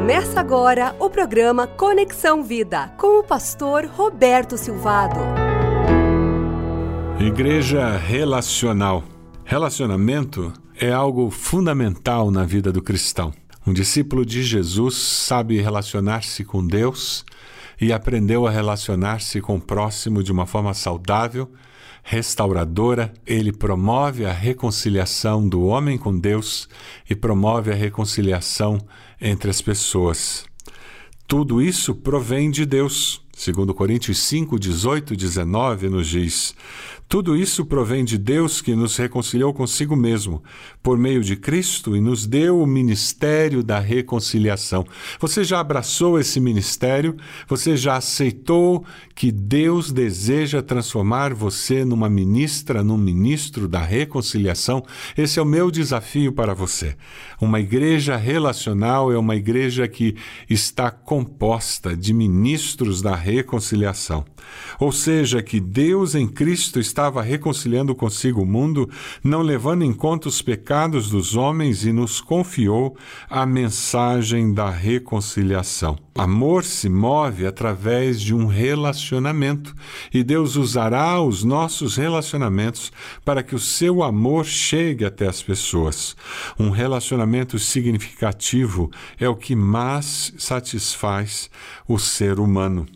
Começa agora o programa Conexão Vida com o pastor Roberto Silvado. Igreja relacional. Relacionamento é algo fundamental na vida do cristão. Um discípulo de Jesus sabe relacionar-se com Deus e aprendeu a relacionar-se com o próximo de uma forma saudável, restauradora. Ele promove a reconciliação do homem com Deus e promove a reconciliação entre as pessoas. Tudo isso provém de Deus. Segundo Coríntios 5, 18 e 19 nos diz: Tudo isso provém de Deus que nos reconciliou consigo mesmo, por meio de Cristo, e nos deu o ministério da reconciliação. Você já abraçou esse ministério? Você já aceitou que Deus deseja transformar você numa ministra, num ministro da reconciliação? Esse é o meu desafio para você. Uma igreja relacional é uma igreja que está composta de ministros da reconciliação. Ou seja, que Deus em Cristo estava reconciliando consigo o mundo, não levando em conta os pecados dos homens e nos confiou a mensagem da reconciliação. Amor se move através de um relacionamento e Deus usará os nossos relacionamentos para que o seu amor chegue até as pessoas. Um relacionamento significativo é o que mais satisfaz o ser humano.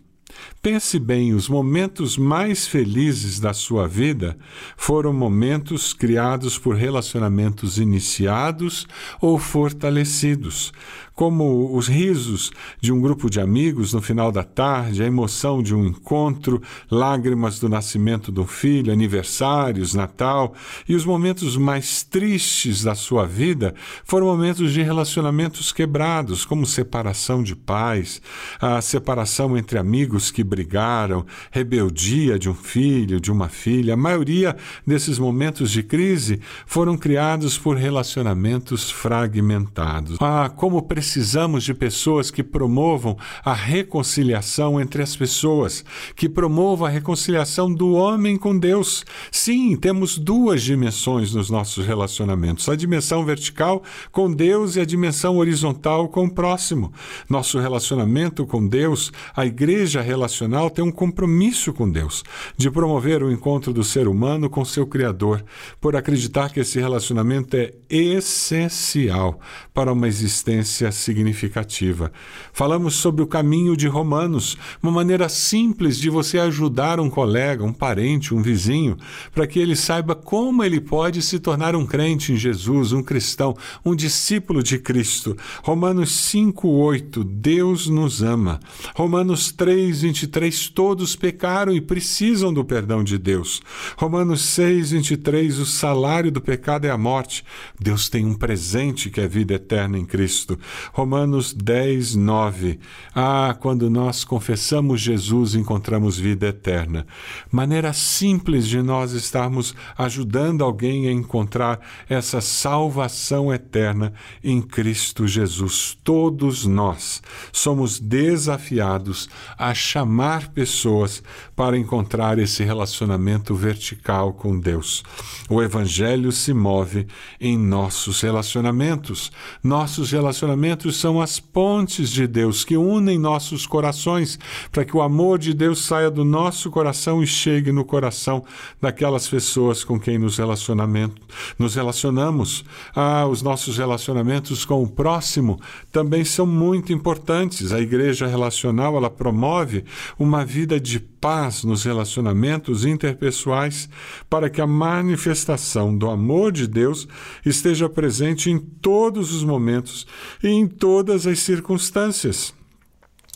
Pense bem, os momentos mais felizes da sua vida foram momentos criados por relacionamentos iniciados ou fortalecidos, como os risos de um grupo de amigos no final da tarde, a emoção de um encontro, lágrimas do nascimento do filho, aniversários, Natal, e os momentos mais tristes da sua vida foram momentos de relacionamentos quebrados, como separação de pais, a separação entre amigos que brigaram, rebeldia de um filho, de uma filha. A maioria desses momentos de crise foram criados por relacionamentos fragmentados. Ah, como precisamos de pessoas que promovam a reconciliação entre as pessoas, que promovam a reconciliação do homem com Deus. Sim, temos duas dimensões nos nossos relacionamentos: a dimensão vertical com Deus e a dimensão horizontal com o próximo. Nosso relacionamento com Deus, a igreja relacional, tem um compromisso com Deus de promover o encontro do ser humano com seu Criador, por acreditar que esse relacionamento é essencial para uma existência significativa. Falamos sobre o caminho de Romanos, uma maneira simples de você ajudar um colega, um parente, um vizinho, para que ele saiba como ele pode se tornar um crente em Jesus, um cristão, um discípulo de Cristo. Romanos 5:8, Deus nos ama. Romanos 3:23, todos pecaram e precisam do perdão de Deus. Romanos 6:23, o salário do pecado é a morte. Deus tem um presente que é a vida eterna em Cristo. Romanos 10, 9. Ah, quando nós confessamos Jesus, encontramos vida eterna. Maneira simples de nós estarmos ajudando alguém a encontrar essa salvação eterna em Cristo Jesus. Todos nós somos desafiados a chamar pessoas para encontrar esse relacionamento vertical com Deus. O Evangelho se move em nossos relacionamentos. Nossos relacionamentos sacramentos são as pontes de Deus que unem nossos corações, para que o amor de Deus saia do nosso coração e chegue no coração daquelas pessoas com quem nos, relacionamento, nos relacionamos. Ah, os nossos relacionamentos com o próximo também são muito importantes. A igreja relacional, ela promove uma vida de paz nos relacionamentos interpessoais, para que a manifestação do amor de Deus esteja presente em todos os momentos e em todas as circunstâncias.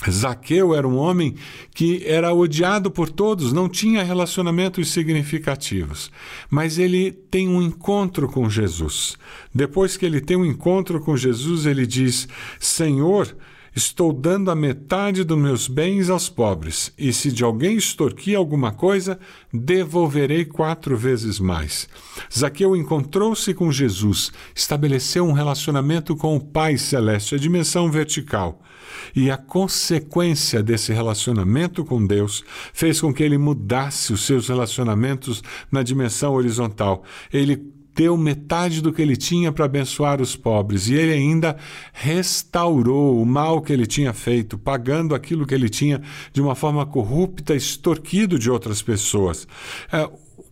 Zaqueu era um homem que era odiado por todos, não tinha relacionamentos significativos, mas ele tem um encontro com Jesus. Depois que ele tem um encontro com Jesus, ele diz: Senhor, Estou dando a metade dos meus bens aos pobres, e se de alguém extorquir alguma coisa, devolverei quatro vezes mais. Zaqueu encontrou-se com Jesus, estabeleceu um relacionamento com o Pai Celeste, a dimensão vertical. E a consequência desse relacionamento com Deus fez com que ele mudasse os seus relacionamentos na dimensão horizontal. Ele deu metade do que ele tinha para abençoar os pobres e ele ainda restaurou o mal que ele tinha feito, pagando aquilo que ele tinha de uma forma corrupta, extorquido de outras pessoas. É,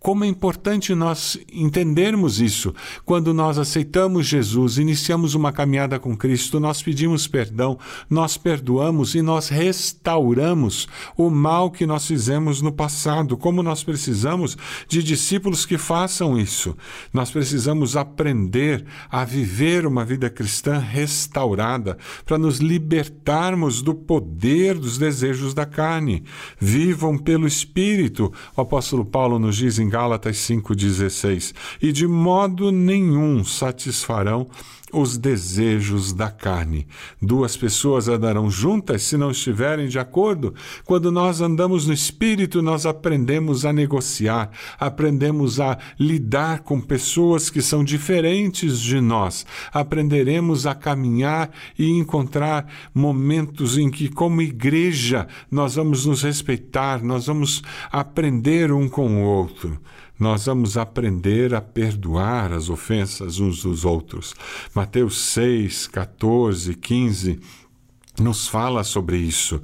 como é importante nós entendermos isso. Quando nós aceitamos Jesus, iniciamos uma caminhada com Cristo, nós pedimos perdão, nós perdoamos e nós restauramos o mal que nós fizemos no passado. Como nós precisamos de discípulos que façam isso. Nós precisamos aprender a viver uma vida cristã restaurada para nos libertarmos do poder dos desejos da carne. Vivam pelo Espírito. O apóstolo Paulo nos diz em Gálatas 5,16, e de modo nenhum satisfarão os desejos da carne. Duas pessoas andarão juntas se não estiverem de acordo. Quando nós andamos no espírito, nós aprendemos a negociar, aprendemos a lidar com pessoas que são diferentes de nós. Aprenderemos a caminhar e encontrar momentos em que, como igreja, nós vamos nos respeitar, nós vamos aprender um com o outro nós vamos aprender a perdoar as ofensas uns dos outros. Mateus 6, 14, 15 nos fala sobre isso.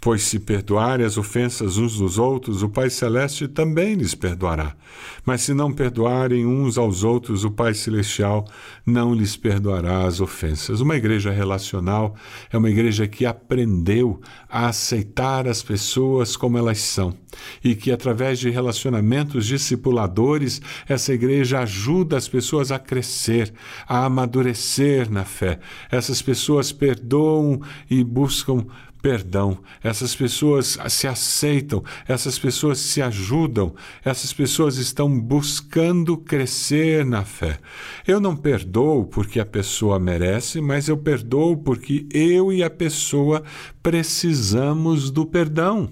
Pois se perdoarem as ofensas uns dos outros, o Pai Celeste também lhes perdoará. Mas se não perdoarem uns aos outros, o Pai Celestial não lhes perdoará as ofensas. Uma igreja relacional é uma igreja que aprendeu a aceitar as pessoas como elas são e que, através de relacionamentos discipuladores, essa igreja ajuda as pessoas a crescer, a amadurecer na fé. Essas pessoas perdoam e buscam perdão. Essas pessoas se aceitam, essas pessoas se ajudam, essas pessoas estão buscando crescer na fé. Eu não perdoo porque a pessoa merece, mas eu perdoo porque eu e a pessoa precisamos do perdão.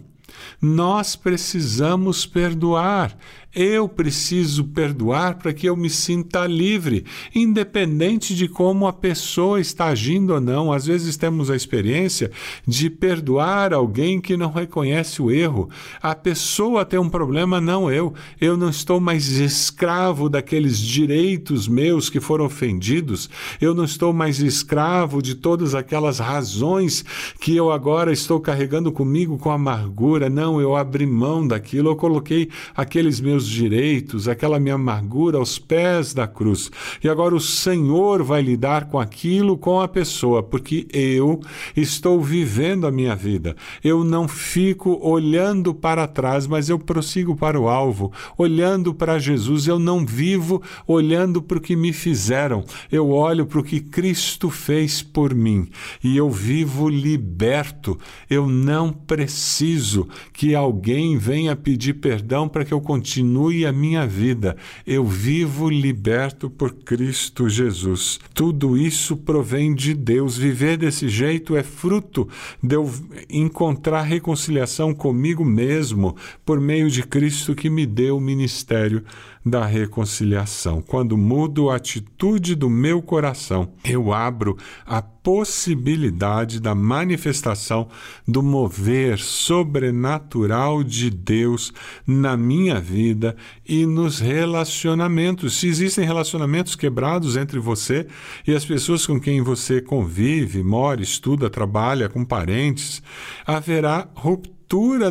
Nós precisamos perdoar. Eu preciso perdoar para que eu me sinta livre, independente de como a pessoa está agindo ou não. Às vezes temos a experiência de perdoar alguém que não reconhece o erro. A pessoa tem um problema, não eu. Eu não estou mais escravo daqueles direitos meus que foram ofendidos. Eu não estou mais escravo de todas aquelas razões que eu agora estou carregando comigo com amargura. Não, eu abri mão daquilo, eu coloquei aqueles meus direitos, aquela minha amargura aos pés da cruz. E agora o Senhor vai lidar com aquilo, com a pessoa, porque eu estou vivendo a minha vida. Eu não fico olhando para trás, mas eu prossigo para o alvo, olhando para Jesus. Eu não vivo olhando para o que me fizeram. Eu olho para o que Cristo fez por mim e eu vivo liberto. Eu não preciso que alguém venha pedir perdão para que eu continue a minha vida. Eu vivo liberto por Cristo Jesus. Tudo isso provém de Deus. Viver desse jeito é fruto de eu encontrar reconciliação comigo mesmo por meio de Cristo que me deu o ministério da reconciliação. Quando mudo a atitude do meu coração, eu abro a possibilidade da manifestação do mover sobrenatural de Deus na minha vida e nos relacionamentos. Se existem relacionamentos quebrados entre você e as pessoas com quem você convive, mora, estuda, trabalha, com parentes, haverá ruptura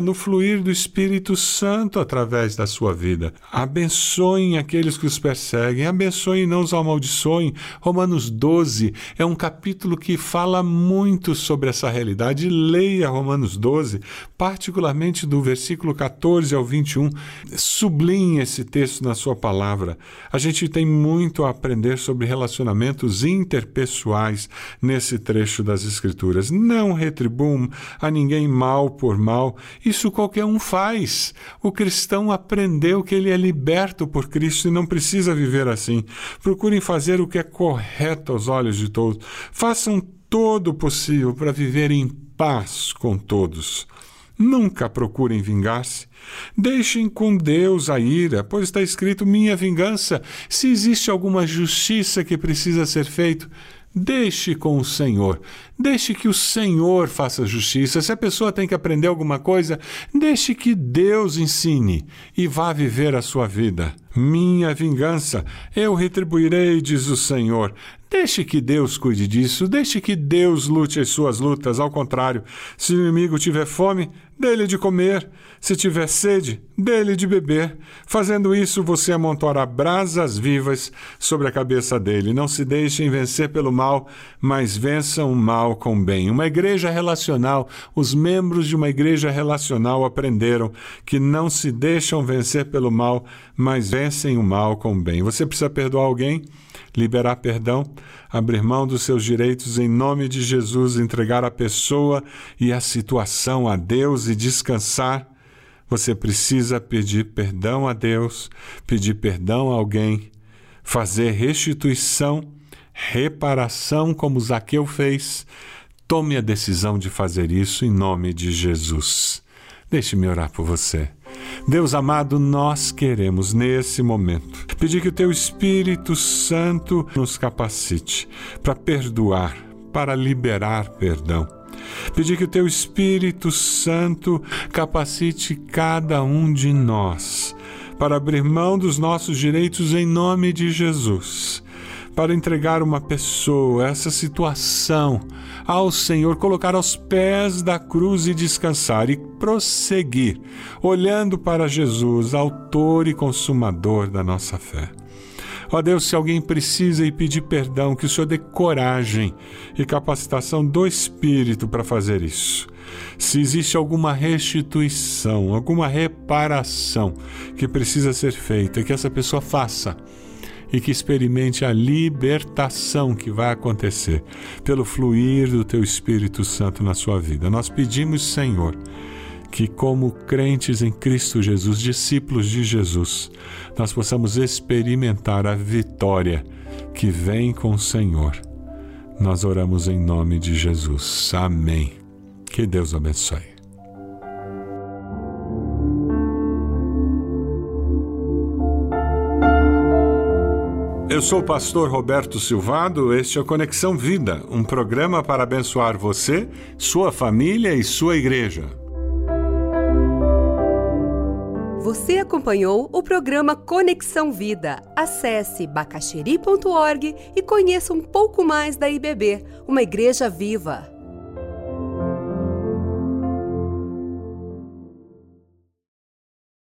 no fluir do Espírito Santo através da sua vida. Abençoem aqueles que os perseguem, abençoem e não os amaldiçoem. Romanos 12 é um capítulo que fala muito sobre essa realidade. Leia Romanos 12, particularmente do versículo 14 ao 21. Sublinhe esse texto na sua palavra. A gente tem muito a aprender sobre relacionamentos interpessoais nesse trecho das Escrituras. Não retribuam a ninguém mal por mal isso qualquer um faz. O cristão aprendeu que ele é liberto por Cristo e não precisa viver assim. Procurem fazer o que é correto aos olhos de todos. Façam todo o possível para viver em paz com todos. Nunca procurem vingar-se. Deixem com Deus a ira, pois está escrito: minha vingança. Se existe alguma justiça que precisa ser feita, Deixe com o Senhor. Deixe que o Senhor faça justiça. Se a pessoa tem que aprender alguma coisa, deixe que Deus ensine e vá viver a sua vida. Minha vingança eu retribuirei, diz o Senhor. Deixe que Deus cuide disso, deixe que Deus lute as suas lutas. Ao contrário, se o inimigo tiver fome, dê-lhe de comer. Se tiver sede, dê-lhe de beber. Fazendo isso, você amontoará brasas vivas sobre a cabeça dele. Não se deixem vencer pelo mal, mas vençam o mal com o bem. Uma igreja relacional, os membros de uma igreja relacional aprenderam que não se deixam vencer pelo mal, mas vencem o mal com o bem. Você precisa perdoar alguém? liberar perdão, abrir mão dos seus direitos em nome de Jesus, entregar a pessoa e a situação a Deus e descansar. Você precisa pedir perdão a Deus, pedir perdão a alguém, fazer restituição, reparação, como Zaqueu fez. Tome a decisão de fazer isso em nome de Jesus. Deixe-me orar por você. Deus amado, nós queremos nesse momento pedir que o Teu Espírito Santo nos capacite para perdoar, para liberar perdão. Pedir que o Teu Espírito Santo capacite cada um de nós para abrir mão dos nossos direitos em nome de Jesus para entregar uma pessoa, essa situação, ao Senhor, colocar aos pés da cruz e descansar e prosseguir, olhando para Jesus, Autor e Consumador da nossa fé. Ó Deus, se alguém precisa e pedir perdão, que o Senhor dê coragem e capacitação do Espírito para fazer isso. Se existe alguma restituição, alguma reparação que precisa ser feita, que essa pessoa faça e que experimente a libertação que vai acontecer pelo fluir do Teu Espírito Santo na sua vida. Nós pedimos, Senhor, que, como crentes em Cristo Jesus, discípulos de Jesus, nós possamos experimentar a vitória que vem com o Senhor. Nós oramos em nome de Jesus. Amém. Que Deus abençoe. Eu sou o pastor Roberto Silvado, este é Conexão Vida, um programa para abençoar você, sua família e sua igreja. Você acompanhou o programa Conexão Vida. Acesse bacacheri.org e conheça um pouco mais da IBB, uma igreja viva.